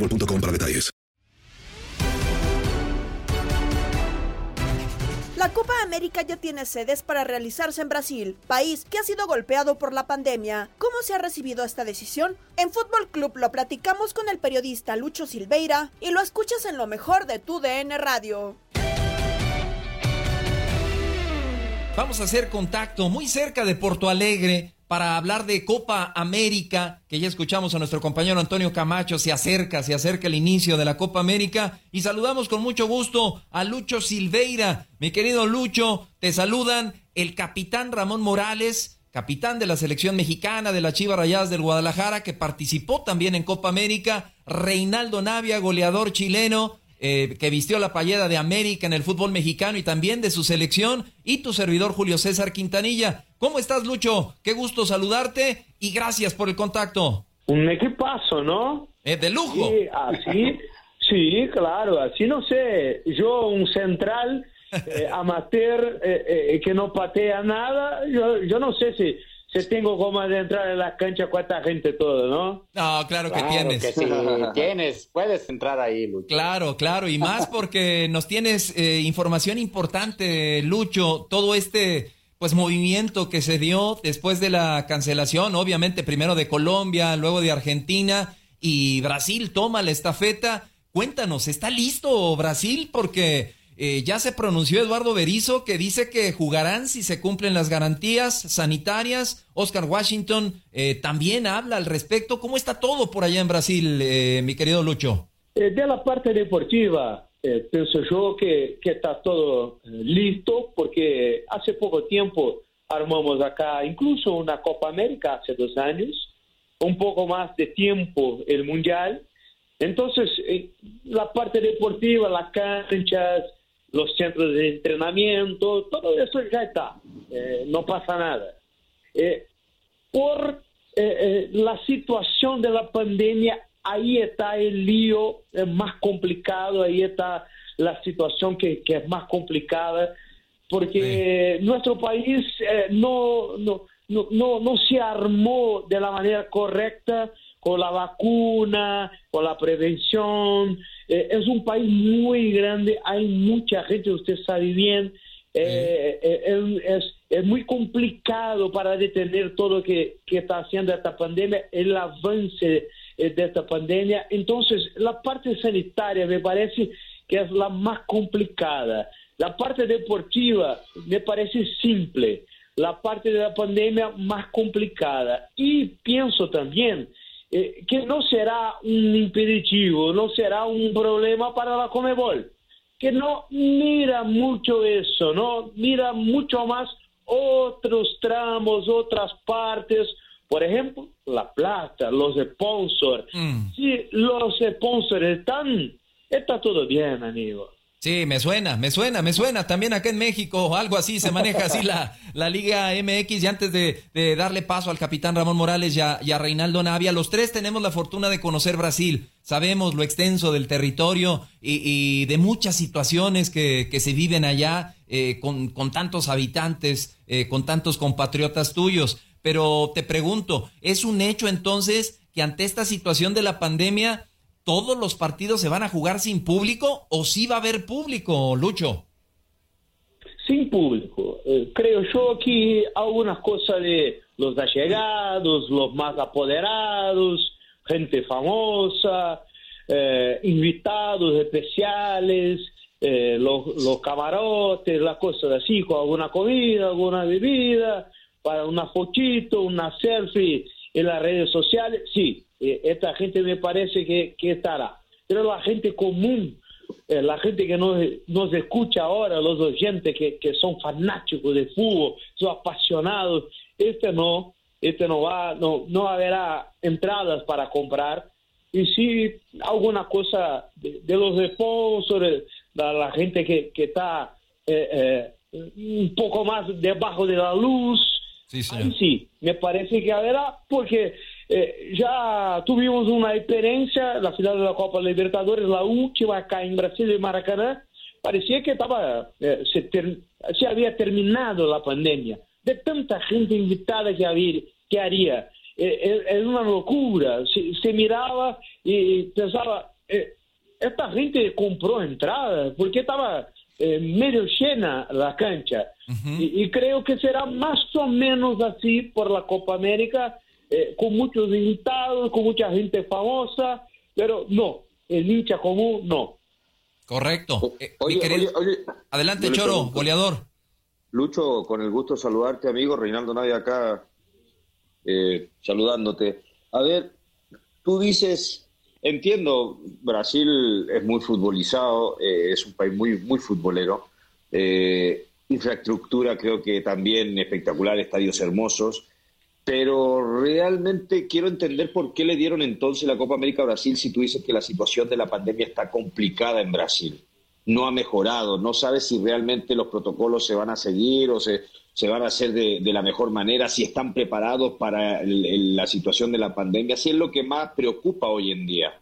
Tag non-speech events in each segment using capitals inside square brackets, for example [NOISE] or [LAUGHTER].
boostmobile.com para detalles. La Copa América ya tiene sedes para realizarse en Brasil, país que ha sido golpeado por la pandemia. ¿Cómo se ha recibido esta decisión? En Fútbol Club lo platicamos con el periodista Lucho Silveira y lo escuchas en lo mejor de tu DN Radio. Vamos a hacer contacto muy cerca de Porto Alegre para hablar de Copa América, que ya escuchamos a nuestro compañero Antonio Camacho, se acerca, se acerca el inicio de la Copa América y saludamos con mucho gusto a Lucho Silveira. Mi querido Lucho, te saludan el capitán Ramón Morales, capitán de la selección mexicana de la Chiva Rayas del Guadalajara, que participó también en Copa América, Reinaldo Navia, goleador chileno, eh, que vistió la payeda de América en el fútbol mexicano y también de su selección, y tu servidor Julio César Quintanilla. ¿Cómo estás, Lucho? Qué gusto saludarte y gracias por el contacto. Un equipazo, ¿no? Es de lujo. Sí, así, sí, claro, así no sé. Yo, un central [LAUGHS] eh, amateur eh, que no patea nada, yo, yo no sé si si tengo como de entrar en la cancha cuánta gente todo, ¿no? No, claro que tienes. Que sí, [LAUGHS] tienes, puedes entrar ahí, Lucho. Claro, claro, y más porque nos tienes eh, información importante, Lucho, todo este pues movimiento que se dio después de la cancelación, obviamente primero de Colombia, luego de Argentina y Brasil toma la estafeta. Cuéntanos, ¿está listo Brasil? Porque eh, ya se pronunció Eduardo Berizo que dice que jugarán si se cumplen las garantías sanitarias. Oscar Washington eh, también habla al respecto. ¿Cómo está todo por allá en Brasil, eh, mi querido Lucho? de la parte deportiva, pienso yo que, está todo listo porque hace poco tiempo armamos acá incluso una Copa América hace dos años, un poco más de tiempo el Mundial. Entonces, la parte deportiva, las canchas, los centros de entrenamiento, todo eso ya está, eh, no pasa nada. Eh, por eh, la situación de la pandemia, ahí está el lío más complicado, ahí está la situación que, que es más complicada, porque nuestro país no, no, no, no, no se armó de la manera correcta con la vacuna, con la prevención, eh, es un país muy grande, hay mucha gente, usted sabe bien, eh, eh, es, es, muy complicado para detener todo lo que, que está haciendo esta pandemia, el avance de esta pandemia. Entonces, la parte sanitaria me parece que es la más complicada. La parte deportiva me parece simple. La parte de la pandemia más complicada. Y pienso también eh, que no será un impeditivo, no será un problema para la Comebol, que no mira mucho eso, no mira mucho más otros tramos, otras partes, por ejemplo, la plata, los sponsors. Mm. Si los sponsors están, está todo bien, amigo. Sí, me suena, me suena, me suena. También acá en México, algo así, se maneja así la, la Liga MX. Y antes de, de darle paso al capitán Ramón Morales y a, y a Reinaldo Navia, los tres tenemos la fortuna de conocer Brasil. Sabemos lo extenso del territorio y, y de muchas situaciones que, que se viven allá eh, con, con tantos habitantes, eh, con tantos compatriotas tuyos. Pero te pregunto, ¿es un hecho entonces que ante esta situación de la pandemia todos los partidos se van a jugar sin público o sí va a haber público, Lucho? Sin público. Eh, creo yo que algunas cosas de los allegados, los más apoderados, gente famosa, eh, invitados especiales, eh, los, los camarotes, las cosas así, con alguna comida, alguna bebida, para una fotito, una selfie en las redes sociales, sí, eh, esta gente me parece que, estará. Pero la gente común, eh, la gente que nos, nos escucha ahora, los oyentes que, que son fanáticos de fútbol, son apasionados, este no, este no va, no, no habrá entradas para comprar. Y sí, alguna cosa de, de los sponsors, la, la gente que, que está eh, un poco más debajo de la luz, Sí, Ahí sí, me parece que habrá, porque eh, ya tuvimos una experiencia, la final de la Copa Libertadores, la última acá en Brasil, en Maracaná, parecía que estaba, eh, se, ter- se había terminado la pandemia, de tanta gente invitada que, había, que haría. Eh, eh, es una locura, se, se miraba y pensaba, esta gente compró entrada, porque estaba eh, medio llena la cancha. y, y creo que será más o menos así por la Copa América, eh, con muchos invitados, con mucha gente famosa, pero no, el hincha común no. Correcto. Eh, mi Oye, querido- oye, oye. Adelante, Choro, goleador. Lucho, con el gusto de saludarte, amigo. Reinaldo Navia acá, eh, saludándote. A ver, tú dices, entiendo, Brasil es muy futbolizado, eh, es un país muy, muy futbolero. eh, infraestructura creo que también espectacular, estadios hermosos. Pero realmente quiero entender por qué le dieron entonces la Copa América a Brasil si tú dices que la situación de la pandemia está complicada en Brasil. No ha mejorado, no sabes si realmente los protocolos se van a seguir o se, se van a hacer de, de la mejor manera, si están preparados para el- el- la situación de la pandemia, si es lo que más preocupa hoy en día.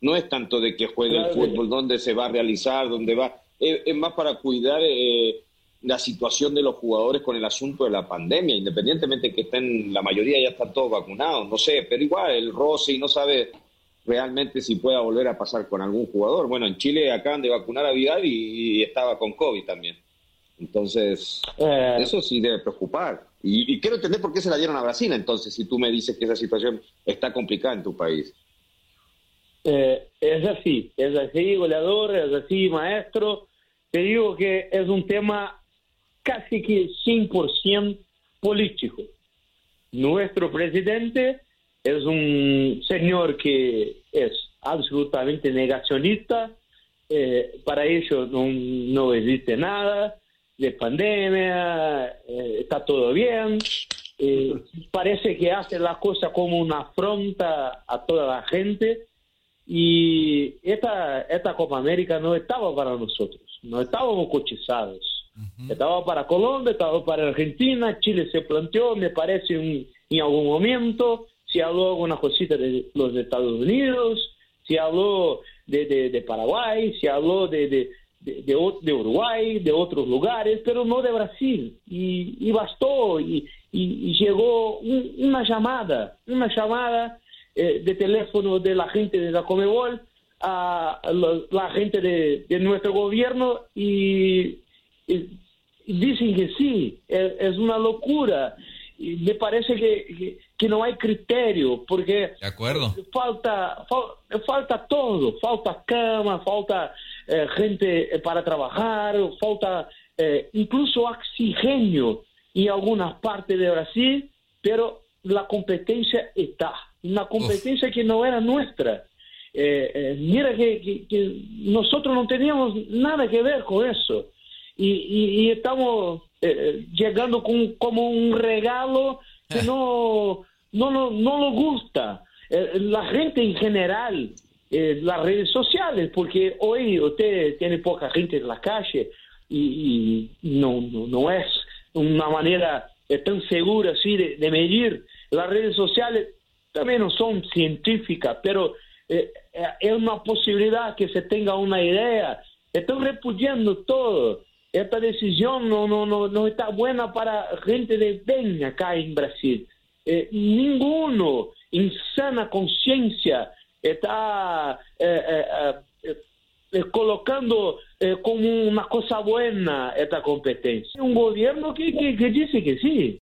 No es tanto de que juegue Claro el fútbol, dónde se va a realizar, dónde va. Es, es más para cuidar eh, la situación de los jugadores con el asunto de la pandemia, independientemente que estén, la mayoría ya están todos vacunados, no sé, pero igual el roce y no sabe realmente si pueda volver a pasar con algún jugador. Bueno, en Chile acaban de vacunar a Vidal y, y estaba con COVID también. Entonces, Eh, eso sí debe preocupar. Y, y quiero entender por qué se la dieron a Brasil entonces, si tú me dices que esa situación está complicada en tu país. Eh, es así, es así, goleador, es así, maestro. Te digo que es un tema casi que 100% político. Nuestro presidente es un señor que es absolutamente negacionista. Eh, para ellos no, no existe nada de pandemia, eh, está todo bien. Eh, parece que hace la cosa como una afronta a toda la gente. Y esta, esta Copa América no estaba para nosotros, no estábamos cotizados. Estaba para Colombia, estaba para Argentina, Chile se planteó, me parece, en, en algún momento, se habló alguna cosita de los Estados Unidos, se habló de, Paraguay, se habló de, Uruguay, de otros lugares, pero no de Brasil. Y, bastó, y, llegó un- una llamada, una llamada eh, de teléfono de la gente de la Comebol a la, gente de, nuestro gobierno y, dicen que sí, es una locura. Y me parece que, que, que no hay criterio, porque De acuerdo. falta, fal- falta todo, falta cama, falta eh, gente eh, para trabajar, falta eh, incluso oxígeno en algunas partes de Brasil, pero la competencia está, una competencia que no era nuestra. Eh, eh, mira que, nosotros no teníamos nada que ver con eso y, estamos eh, llegando con, como un regalo que no, no, no, no nos gusta. la gente en general, las redes sociales, porque hoy usted tiene poca gente en la calle y, no, no, es una manera tan segura así de medir. Las redes sociales también no son científicas, pero eh, eh, es una posibilidad que se tenga una idea. Están repudiando todo. Esta decisión no, no, no, no está buena para gente de bien acá en Brasil. Eh, ninguno en sana conciencia está colocando como una cosa buena esta competencia. Un gobierno que, que dice que sí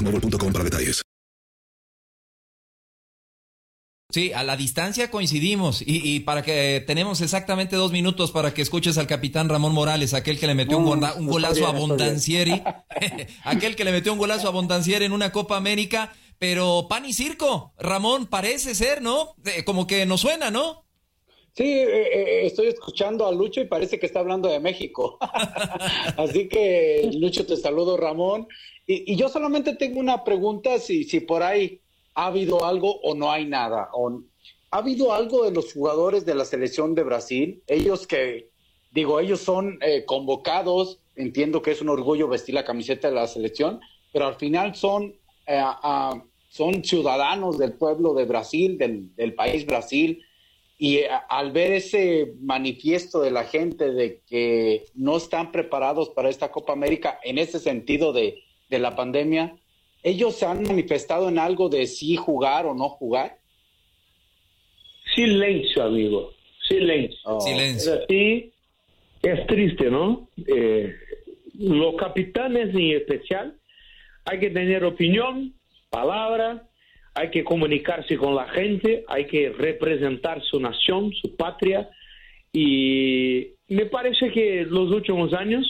para detalles. Sí, a la distancia coincidimos y, para que tenemos exactamente dos minutos para que escuches al capitán Ramón Morales, aquel que le metió un, un golazo a Bondancieri, [LAUGHS] [LAUGHS] aquel que le metió un golazo a Bondancieri en una Copa América, pero pan y circo, Ramón, parece ser, ¿no? como que nos suena, ¿no? Sí, eh, eh, estoy escuchando a Lucho y parece que está hablando de México. [LAUGHS] Así que, Lucho, te saludo, Ramón. Y, yo solamente tengo una pregunta, si, si por ahí ha habido algo o no hay nada. O, ¿Ha habido algo de los jugadores de la selección de Brasil? Ellos que, digo, ellos son eh, convocados, entiendo que es un orgullo vestir la camiseta de la selección, pero al final son, son ciudadanos del pueblo de Brasil, del, del país Brasil y eh, al ver ese manifiesto de la gente de que no están preparados para esta Copa América en ese sentido de, la pandemia, ¿ellos se han manifestado en algo de sí jugar o no jugar? Silencio, amigo. Silencio. Oh. Silencio. Es es triste, ¿no? Eh, los capitanes en especial, hay que tener opinión, palabra, hay que comunicarse con la gente, hay que representar su nación, su patria. Y me parece que los últimos años,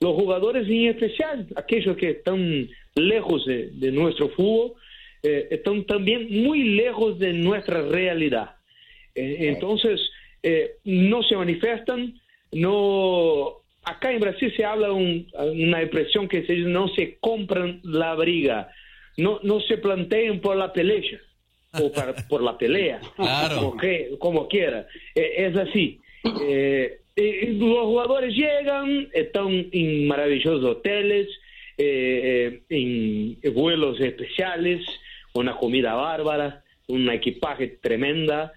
los jugadores en especial, aquellos que están lejos de, nuestro fútbol, eh, están también muy lejos de nuestra realidad. Eh, entonces, eh, no se manifiestan, no... Acá en Brasil se habla una expresión que se dice no se compran la briga no, no se planteen por la pelea o [LAUGHS] por la pelea, como, como quiera. Eh, es así. Eh, los jugadores llegan, están en maravillosos hoteles, eh, en vuelos especiales, una comida bárbara, un equipaje tremenda,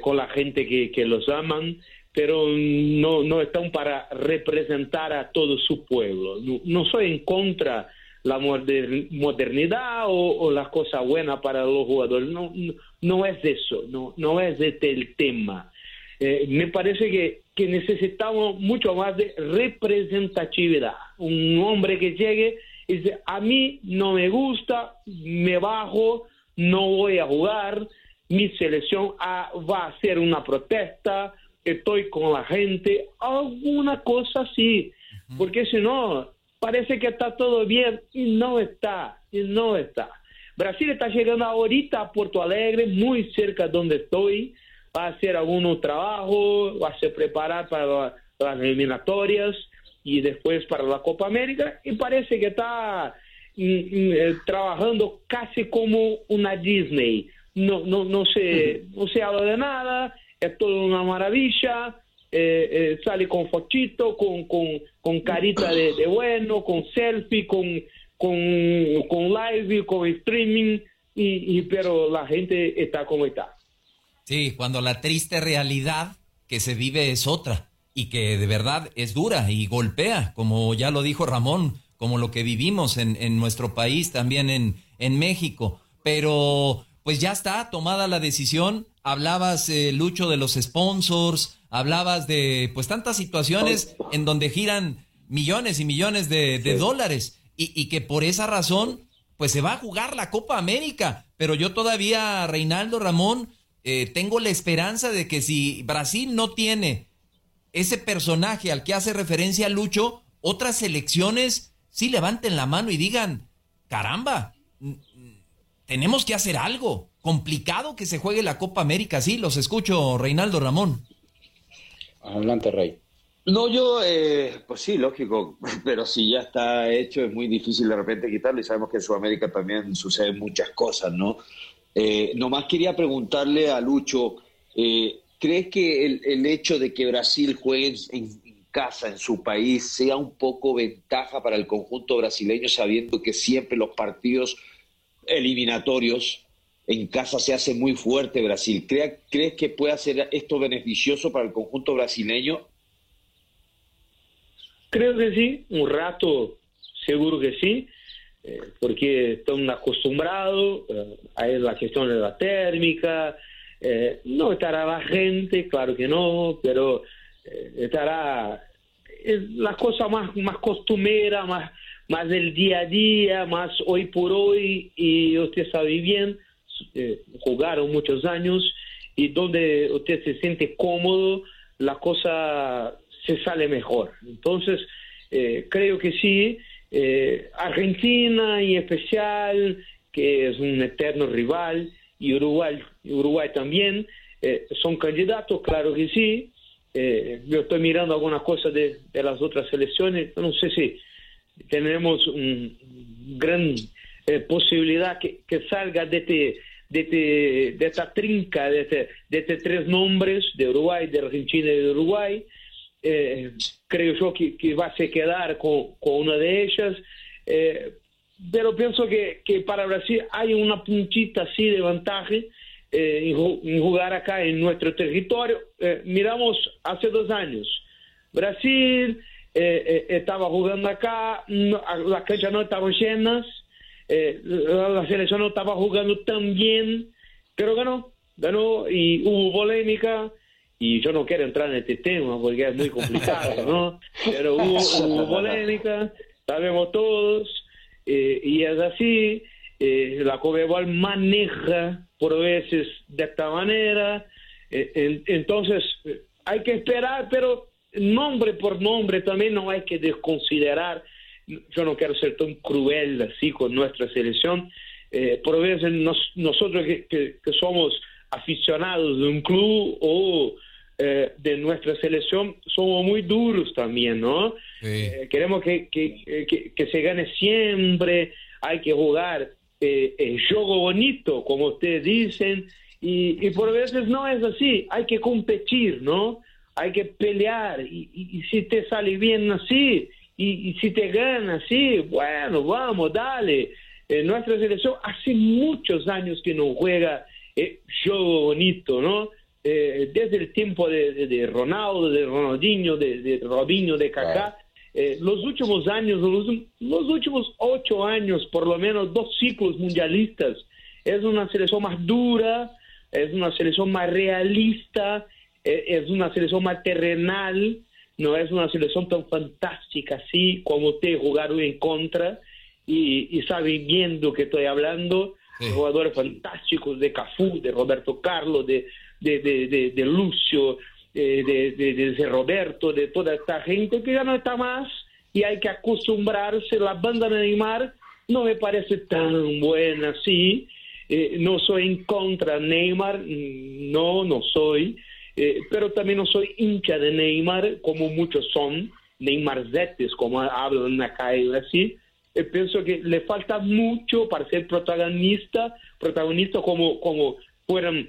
con la gente que, que los aman pero no, no están para representar a todo su pueblo. No, soy en contra la modernidad o, las cosas buenas para los jugadores. No, no, es eso, no, no es este el tema. Eh, me parece que, que necesitamos mucho más de representatividad. Un hombre que llegue y dice, a mí no me gusta, me bajo, no voy a jugar, mi selección va a hacer una protesta, estoy con la gente, alguna cosa así, porque si no, parece que está todo bien y no está, y no está. Brasil está llegando ahorita a Porto Alegre, muy cerca de donde estoy, va a hacer algún trabajo, va a se preparar para las eliminatorias y después para la Copa América y parece que está mm, mm, eh, trabajando casi como una Disney. No, no, no, se, no se habla de nada, es toda una maravilla, eh, eh, sale con fochito, con, con, con carita de, bueno, con selfie, con, con, con live, con streaming, y, y, pero la gente está como está. Sí, cuando la triste realidad que se vive es otra y que de verdad es dura y golpea, como ya lo dijo Ramón, como lo que vivimos en, en nuestro país, también en, en México. Pero pues ya está tomada la decisión. Hablabas, eh, Lucho, de los sponsors, hablabas de pues tantas situaciones en donde giran millones y millones de, dólares y, que por esa razón pues se va a jugar la Copa América. Pero yo todavía, Reinaldo Ramón, eh, tengo la esperanza de que si Brasil no tiene ese personaje al que hace referencia Lucho, otras selecciones sí levanten la mano y digan, caramba, tenemos que hacer algo. Complicado que se juegue la Copa América, sí, los escucho, Reinaldo Ramón. Adelante, Rey. No, yo, eh, pues sí, lógico, [LAUGHS] pero si ya está hecho es muy difícil de repente quitarlo y sabemos que en Sudamérica también suceden muchas cosas, ¿no? Eh, nomás quería preguntarle a Lucho, eh, ¿crees que el, hecho de que Brasil juegue en, en, casa, en su país, sea un poco ventaja para el conjunto brasileño, sabiendo que siempre los partidos eliminatorios, en casa se hace muy fuerte Brasil. ¿Crees que puede ser esto beneficioso para el conjunto brasileño? Creo que sí, un rato seguro que sí, eh, porque están acostumbrados eh, a la gestión de la térmica, eh, no estará la gente, claro que no, pero estará la cosa más, más costumera, más más del día a día, más hoy por hoy, y usted sabe bien, eh, jugaron muchos años, y donde usted se siente cómodo, la cosa se sale mejor. Entonces, eh, creo que sí, eh, Argentina y especial, que es un eterno rival, y Uruguay, Uruguay también, son candidatos, claro que sí. yo estoy mirando algunas cosas de, las otras selecciones, no sé si tenemos una gran posibilidad que, salga de, este, de, este, de esta trinca, de, este, de estos tres nombres, de Uruguay, de Argentina y de Uruguay. Eh, creo yo que, que, va a se quedar con, con una de ellas. Eh, pero pienso que, que, para Brasil hay una puntita así de ventaja en, en, jugar acá en nuestro territorio. miramos hace dos años. Brasil eh, eh, estaba jugando acá, las canchas no estaban llenas, eh, la selección no estaba jugando tan bien, pero ganó, ganó y hubo polémica. Y yo no quiero entrar en este tema porque es muy complicado, ¿no? [LAUGHS] Pero hubo, polémica, sabemos todos, y es así. la Cobebol maneja por veces de esta manera. entonces, hay que esperar, pero nombre por nombre también no hay que desconsiderar, yo no quiero ser tan cruel así con nuestra selección, eh, por veces nosotros que, somos aficionados de un club o eh, de nuestra selección somos muy duros también, ¿no? Eh, queremos que, que, se gane siempre, hay que jugar el juego bonito, como ustedes dicen, y, y por veces no es así, hay que competir, ¿no? hay que pelear y, si te sale bien así y, si te gana, sí, bueno, vamos, dale. Eh, nuestra selección hace muchos años que no juega eh, juego bonito, ¿no? Eh, desde el tiempo de, Ronaldo, de Ronaldinho, de, Robinho, de Kaká. Eh, los últimos años, los, últimos ocho años, por lo menos dos ciclos mundialistas, es una selección más dura, es una selección más realista, eh, es una selección más terrenal, no es una selección tan fantástica así como te jugaron en contra y, y saben bien de lo que estoy hablando. Jugadores fantásticos de Cafú, de Roberto Carlos, de, de, de, de Lucio, eh, de, de, Roberto, de toda esta gente que ya no está más y hay que acostumbrarse. La banda de Neymar no me parece tan buena así. Eh, no soy en contra Neymar, no, no soy, eh, pero también no soy hincha de Neymar, como muchos son, Neymarzetes, como hablan acá y así. pienso que le falta mucho para ser protagonista, protagonista como, como fueran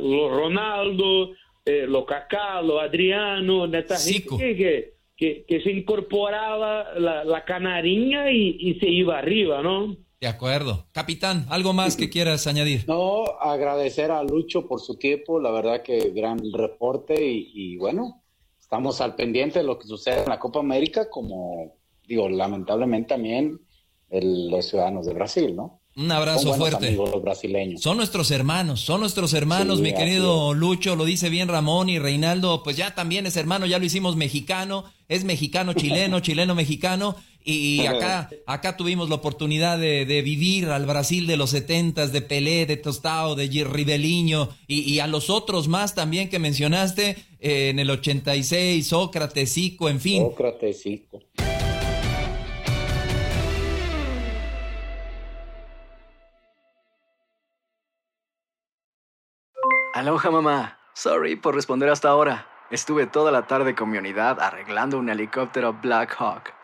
los Ronaldo, eh, lo Kaká, lo Adriano, esta gente que, que, se incorporaba la, la canarinha y, y, se iba arriba, ¿no? De acuerdo. Capitán, ¿algo más que quieras añadir? No, agradecer a Lucho por su tiempo, la verdad que gran reporte y, y bueno, estamos al pendiente de lo que sucede en la Copa América, como digo, lamentablemente también el, los ciudadanos de Brasil, ¿no? Un abrazo fuerte. brasileños. Son nuestros hermanos, son nuestros hermanos, mi querido Lucho, lo dice bien Ramón y Reinaldo, pues ya también es hermano, ya lo hicimos mexicano, es mexicano chileno, chileno mexicano y acá acá tuvimos la oportunidad de, vivir al Brasil de los setentas, de Pelé, de Tostao, de Ribeliño y, y, a los otros más también que mencionaste eh, en el 86, Sócrates, Zico, en fin. Sócrates, Zico. Aloha mamá. Sorry por responder hasta ahora. Estuve toda la tarde con mi unidad arreglando un helicóptero Black Hawk.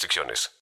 restricciones.